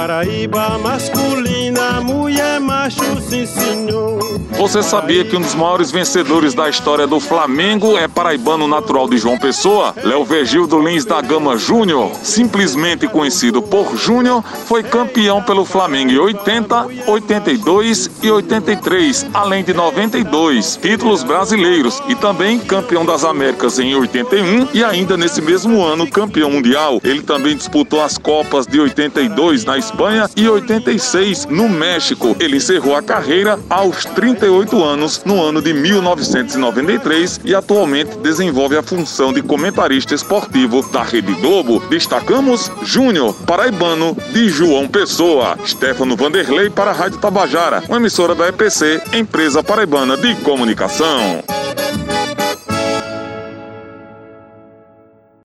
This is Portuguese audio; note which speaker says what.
Speaker 1: Paraíba masculina, mulher macho, sim senhor.
Speaker 2: Você sabia que um dos maiores vencedores da história do Flamengo é paraibano natural de João Pessoa? Léo Vergildo Lins da Gama Júnior, simplesmente conhecido por Júnior, foi campeão pelo Flamengo em 80, 82 e 83, além de 92 títulos brasileiros e também campeão das Américas em 81 e ainda nesse mesmo ano campeão mundial. Ele também disputou as Copas de 82 na Espanha e 86 no México. Ele encerrou a carreira aos 38 anos no ano de 1993 e atualmente desenvolve a função de comentarista esportivo da Rede Globo. Destacamos Júnior, paraibano de João Pessoa. Stefano Vanderlei para a Rádio Tabajara, uma emissora da EPC, empresa paraibana de comunicação.